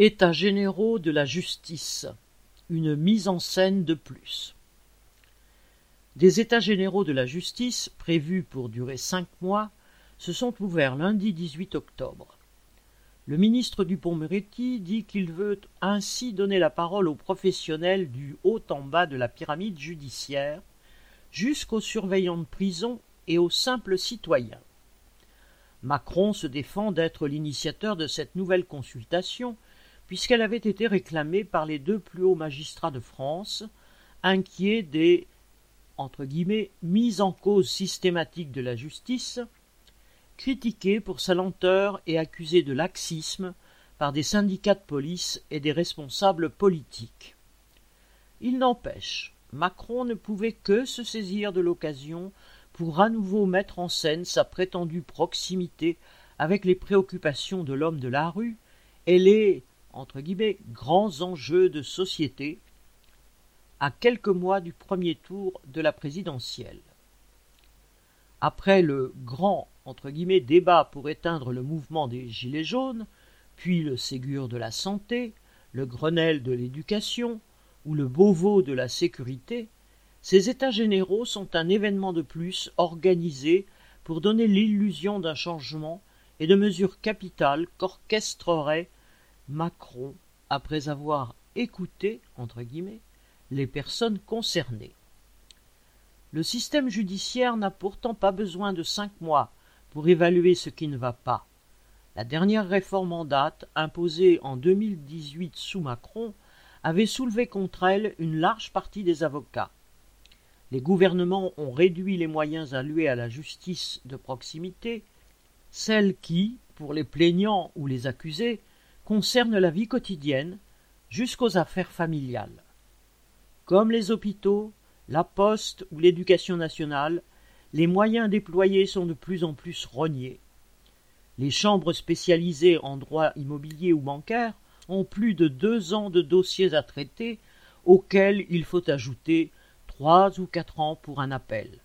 États généraux de la justice. Une mise en scène de plus. Des États généraux de la justice, prévus pour durer cinq mois, se sont ouverts lundi 18 octobre. Le ministre Dupond-Moretti dit qu'il veut ainsi donner la parole aux professionnels du haut en bas de la pyramide judiciaire, jusqu'aux surveillants de prison et aux simples citoyens. Macron se défend d'être l'initiateur de cette nouvelle consultation puisqu'elle avait été réclamée par les deux plus hauts magistrats de France, inquiets des entre mises en cause systématique de la justice, critiquée pour sa lenteur et accusée de laxisme par des syndicats de police et des responsables politiques. Il n'empêche, Macron ne pouvait que se saisir de l'occasion pour à nouveau mettre en scène sa prétendue proximité avec les préoccupations de l'homme de la rue et les entre guillemets, grands enjeux de société à quelques mois du premier tour de la présidentielle. Après le grand débat pour éteindre le mouvement des Gilets jaunes, puis le Ségur de la santé, le Grenelle de l'éducation ou le Beauvau de la sécurité, ces États généraux sont un événement de plus organisé pour donner l'illusion d'un changement et de mesures capitales qu'orchestrerait Macron après avoir écouté, les personnes concernées. Le système judiciaire n'a pourtant pas besoin de cinq mois pour évaluer ce qui ne va pas. La dernière réforme en date, imposée en 2018 sous Macron, avait soulevé contre elle une large partie des avocats. Les gouvernements ont réduit les moyens alloués à la justice de proximité, celle qui, pour les plaignants ou les accusés, concerne la vie quotidienne jusqu'aux affaires familiales. Comme les hôpitaux, la poste ou l'éducation nationale, les moyens déployés sont de plus en plus rognés. Les chambres spécialisées en droit immobilier ou bancaire ont plus de deux ans de dossiers à traiter, auxquels il faut ajouter trois ou quatre ans pour un appel.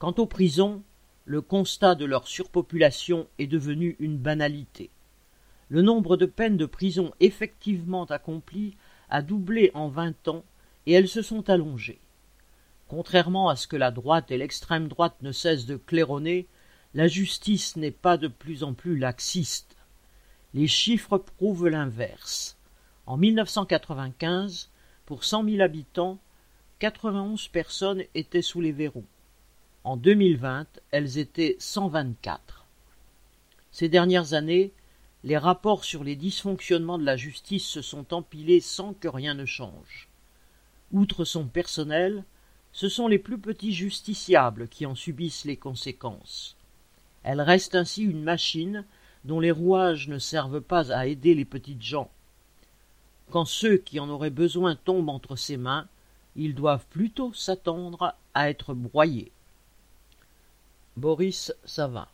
Quant aux prisons, le constat de leur surpopulation est devenu une banalité. Le nombre de peines de prison effectivement accomplies a doublé en vingt ans et elles se sont allongées. Contrairement à ce que la droite et l'extrême droite ne cessent de claironner, la justice n'est pas de plus en plus laxiste. Les chiffres prouvent l'inverse. En 1995, pour cent mille habitants, 91 personnes étaient sous les verrous. En 2020, elles étaient 124. Ces dernières années, les rapports sur les dysfonctionnements de la justice se sont empilés sans que rien ne change. Outre son personnel, ce sont les plus petits justiciables qui en subissent les conséquences. Elle reste ainsi une machine dont les rouages ne servent pas à aider les petites gens. Quand ceux qui en auraient besoin tombent entre ses mains, ils doivent plutôt s'attendre à être broyés. Boris Savin